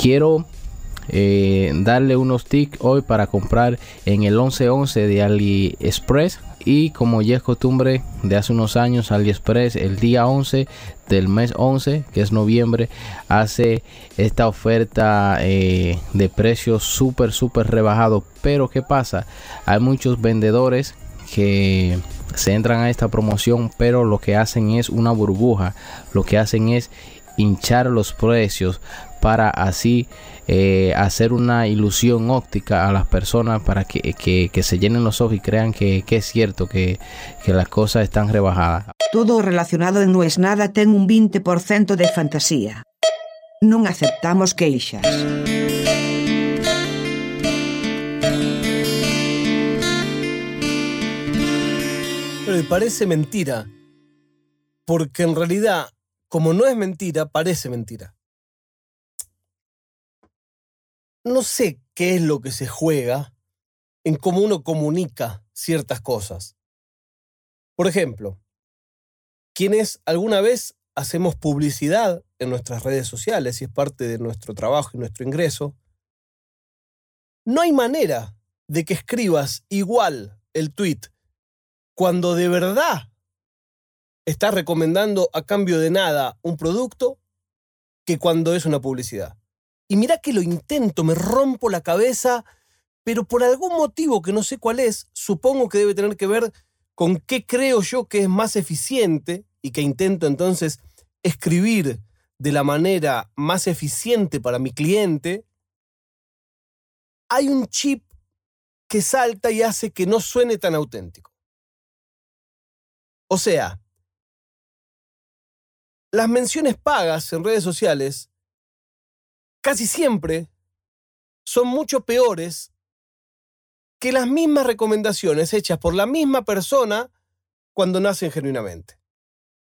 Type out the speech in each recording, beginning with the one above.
quiero eh, darle unos tics hoy para comprar en el 1111 de AliExpress. Y como ya es costumbre de hace unos años AliExpress el día 11 del mes 11 que es noviembre hace esta oferta eh, de precios súper súper rebajado. Pero qué pasa hay muchos vendedores que se entran a esta promoción pero lo que hacen es una burbuja. Lo que hacen es hinchar los precios para así eh, hacer una ilusión óptica a las personas para que, se llenen los ojos y crean que, es cierto que, que, las cosas están rebajadas. Todo relacionado en No es Nada ten un 20% de fantasía. No aceptamos queixas. Pero me parece mentira. Porque en realidad, como no es mentira, parece mentira no sé qué es lo que se juega en cómo uno comunica ciertas cosas. Por ejemplo, quienes alguna vez hacemos publicidad en nuestras redes sociales y es parte de nuestro trabajo y nuestro ingreso, no hay manera de que escribas igual el tweet cuando de verdad estás recomendando a cambio de nada un producto que cuando es una publicidad. Y mira que lo intento, me rompo la cabeza, pero por algún motivo que no sé cuál es, supongo que debe tener que ver con qué creo yo que es más eficiente y que intento entonces escribir de la manera más eficiente para mi cliente, hay un chip que salta y hace que no suene tan auténtico. O sea, las menciones pagas en redes sociales casi siempre son mucho peores que las mismas recomendaciones hechas por la misma persona cuando nacen genuinamente.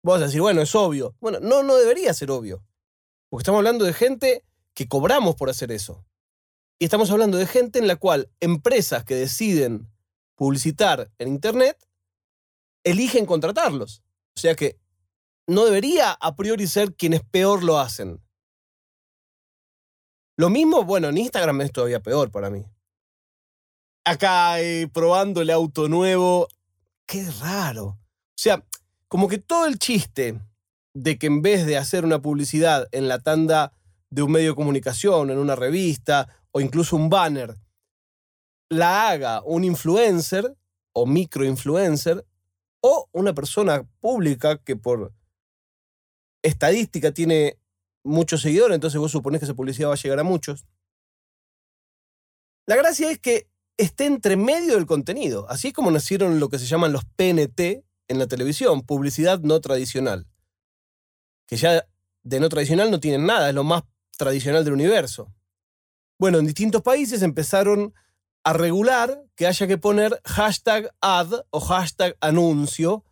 Vos vas a decir, bueno, es obvio. Bueno, no, no debería ser obvio. Porque estamos hablando de gente que cobramos por hacer eso. Y estamos hablando de gente en la cual empresas que deciden publicitar en Internet eligen contratarlos. O sea que no debería a priori ser quienes peor lo hacen. Lo mismo, bueno, en Instagram es todavía peor para mí. Acá eh, probando el auto nuevo. Qué raro. O sea, como que todo el chiste de que en vez de hacer una publicidad en la tanda de un medio de comunicación, en una revista o incluso un banner, la haga un influencer o microinfluencer o una persona pública que por estadística tiene muchos seguidores, entonces vos suponés que esa publicidad va a llegar a muchos. La gracia es que esté entre medio del contenido. Así es como nacieron lo que se llaman los PNT en la televisión, publicidad no tradicional. Que ya de no tradicional no tienen nada, es lo más tradicional del universo. Bueno, en distintos países empezaron a regular que haya que poner hashtag ad o hashtag anuncio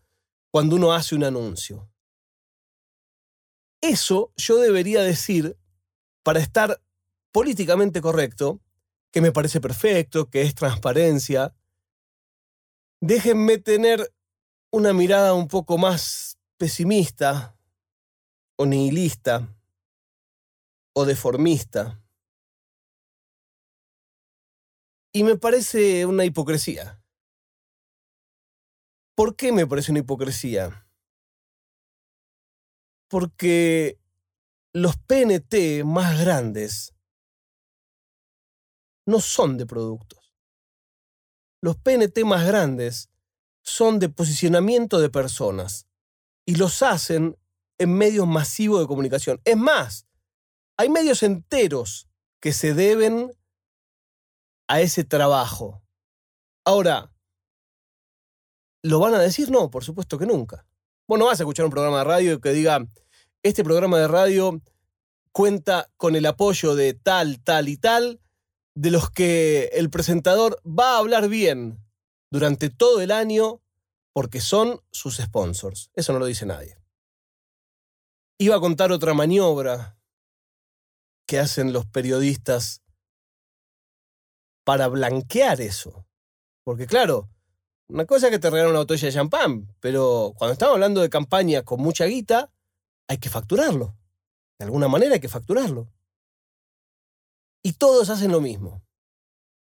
cuando uno hace un anuncio. Eso yo debería decir, para estar políticamente correcto, que me parece perfecto, que es transparencia. Déjenme tener una mirada un poco más pesimista o nihilista o deformista. Y me parece una hipocresía. ¿Por qué me parece una hipocresía? Porque los PNT más grandes no son de productos. Los PNT más grandes son de posicionamiento de personas y los hacen en medios masivos de comunicación. Es más, hay medios enteros que se deben a ese trabajo. Ahora, ¿lo van a decir? No, por supuesto que nunca. Vos no vas a escuchar un programa de radio que diga, este programa de radio cuenta con el apoyo de tal, tal y tal, de los que el presentador va a hablar bien durante todo el año porque son sus sponsors. Eso no lo dice nadie. Iba a contar otra maniobra que hacen los periodistas para blanquear eso. Porque claro, una cosa es que te regalan una botella de champán, pero cuando estamos hablando de campaña con mucha guita, hay que facturarlo. De alguna manera hay que facturarlo. y todos hacen lo mismo.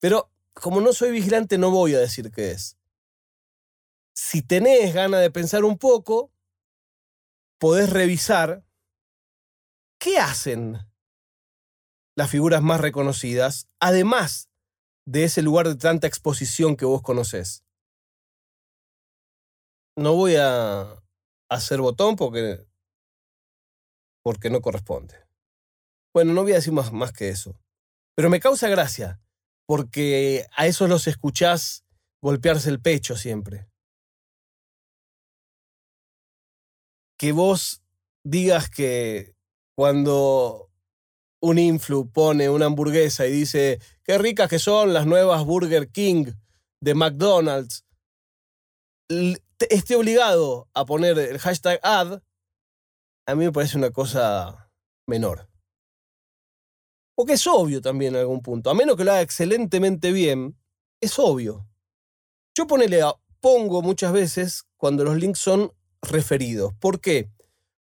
Pero como no soy vigilante, no voy a decir qué es. Si tenés ganas de pensar un poco, podés revisar qué hacen las figuras más reconocidas, además de ese lugar de tanta exposición que vos conocés. No voy a hacer botón porque, porque no corresponde. Bueno, no voy a decir más, más que eso. Pero me causa gracia, porque a esos los escuchás golpearse el pecho siempre. Que vos digas que cuando un influ pone una hamburguesa y dice, qué ricas que son las nuevas Burger King de McDonald's, esté obligado a poner el hashtag ad, a mí me parece una cosa menor. Porque es obvio también en algún punto. A menos que lo haga excelentemente bien, es obvio. Yo ponele pongo muchas veces cuando los links son referidos. ¿Por qué?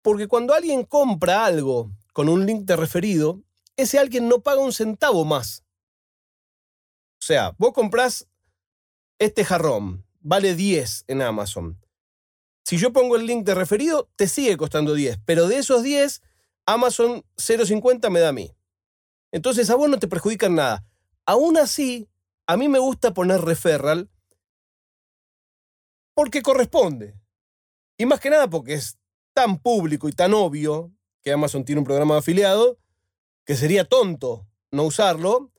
Porque cuando alguien compra algo con un link de referido, ese alguien no paga un centavo más. O sea, vos comprás este jarrón, vale 10 en Amazon. Si yo pongo el link de referido, te sigue costando 10, pero de esos 10, Amazon 0.50 me da a mí. Entonces a vos no te perjudican nada. Aún así, a mí me gusta poner referral porque corresponde. Y más que nada porque es tan público y tan obvio que Amazon tiene un programa de afiliado que sería tonto no usarlo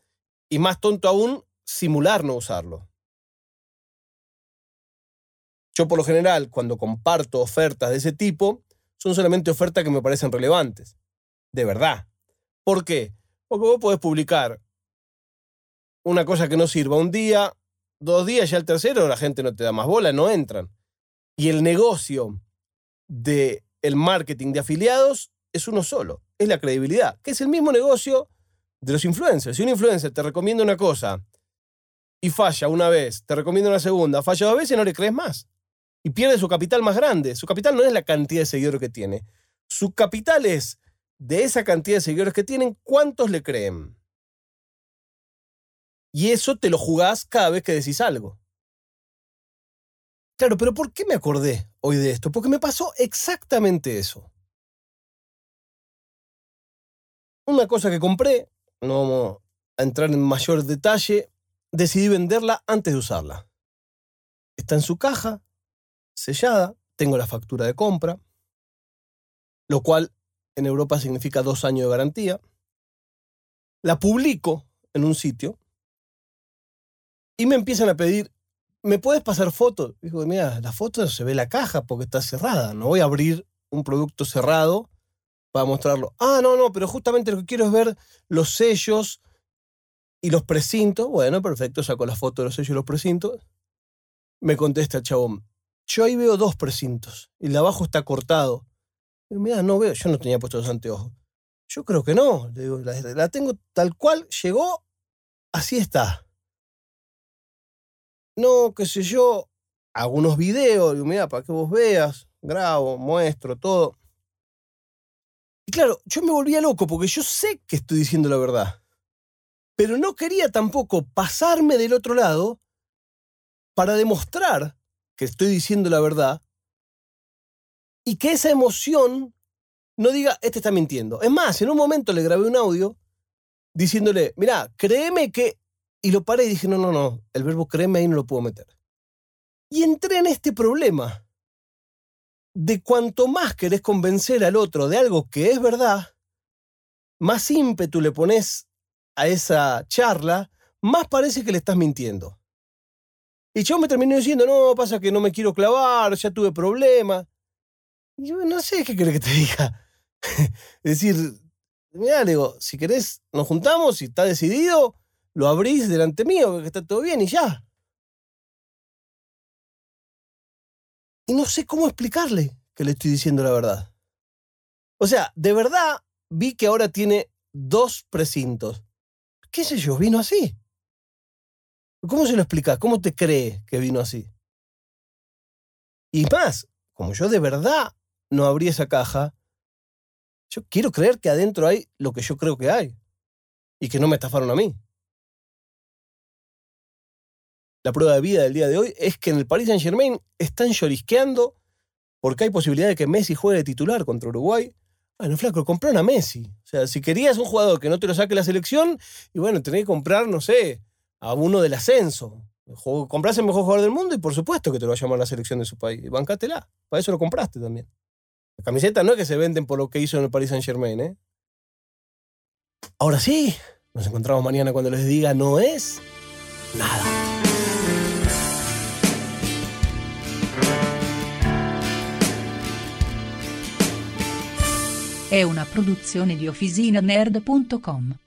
y más tonto aún simular no usarlo. Yo por lo general, cuando comparto ofertas de ese tipo, son solamente ofertas que me parecen relevantes. De verdad. ¿Por qué? Porque vos podés publicar una cosa que no sirva un día, dos días, ya el tercero la gente no te da más bola, no entran. Y el negocio del el marketing de afiliados es uno solo, es la credibilidad, que es el mismo negocio de los influencers. Si un influencer te recomienda una cosa y falla una vez, te recomienda una segunda, falla dos veces, no le crees más. Y pierde su capital más grande. Su capital no es la cantidad de seguidores que tiene. Su capital es de esa cantidad de seguidores que tienen, ¿cuántos le creen? Y eso te lo jugás cada vez que decís algo. Claro, pero ¿por qué me acordé hoy de esto? Porque me pasó exactamente eso. Una cosa que compré, no vamos a entrar en mayor detalle, decidí venderla antes de usarla. Está en su caja, sellada, tengo la factura de compra, lo cual en Europa significa dos años de garantía. La publico en un sitio y me empiezan a pedir, ¿me puedes pasar fotos? Digo, mira, la foto se ve la caja porque está cerrada. No voy a abrir un producto cerrado para mostrarlo. Ah, no, no, pero justamente lo que quiero es ver los sellos y los precintos. Bueno, perfecto, saco la foto de los sellos y los precintos. Me contesta el chabón. Yo ahí veo dos precintos y el de abajo está cortado. Mira, no veo, yo no tenía puesto los anteojos. Yo creo que no. Le digo, la, tengo tal cual, llegó, así está. No, qué sé yo, hago unos videos, digo, mira, para que vos veas, grabo, muestro, todo. Y claro, yo me volvía loco porque yo sé que estoy diciendo la verdad. Pero no quería tampoco pasarme del otro lado para demostrar que estoy diciendo la verdad y que esa emoción no diga, este está mintiendo. Es más, en un momento le grabé un audio diciéndole, mira, créeme que... Y lo paré y dije, no, no, no, el verbo créeme ahí no lo puedo meter. Y entré en este problema de cuanto más querés convencer al otro de algo que es verdad, más ímpetu le pones a esa charla, más parece que le estás mintiendo. Y yo me terminé diciendo, no, pasa que no me quiero clavar, ya tuve problemas. Y yo no sé qué querés que te diga. es decir, mira, le digo, si querés, nos juntamos y está decidido, lo abrís delante mío, que está todo bien y ya. Y no sé cómo explicarle que le estoy diciendo la verdad. O sea, de verdad vi que ahora tiene dos precintos. ¿Qué sé yo? Vino así. ¿Cómo se lo explicas? ¿Cómo te cree que vino así? Y más, como yo de verdad no abrí esa caja, yo quiero creer que adentro hay lo que yo creo que hay. y que no me estafaron a mí. La prueba de vida del día de hoy es que en el Paris Saint Germain están llorisqueando porque hay posibilidad de que Messi juegue de titular contra Uruguay. Bueno, flaco, compraron a Messi. O sea, si querías un jugador que no te lo saque la selección, y bueno, tenés que comprar, no sé, a uno del ascenso. Comprás el mejor jugador del mundo y por supuesto que te lo va a llamar la selección de su país. Bancátela. Para eso lo compraste también. Las camisetas no es que se venden por lo que hizo en el Paris Saint Germain, ¿eh? Ahora sí, nos encontramos mañana cuando les diga no es nada. È una produzione di OfficinaNerd.com.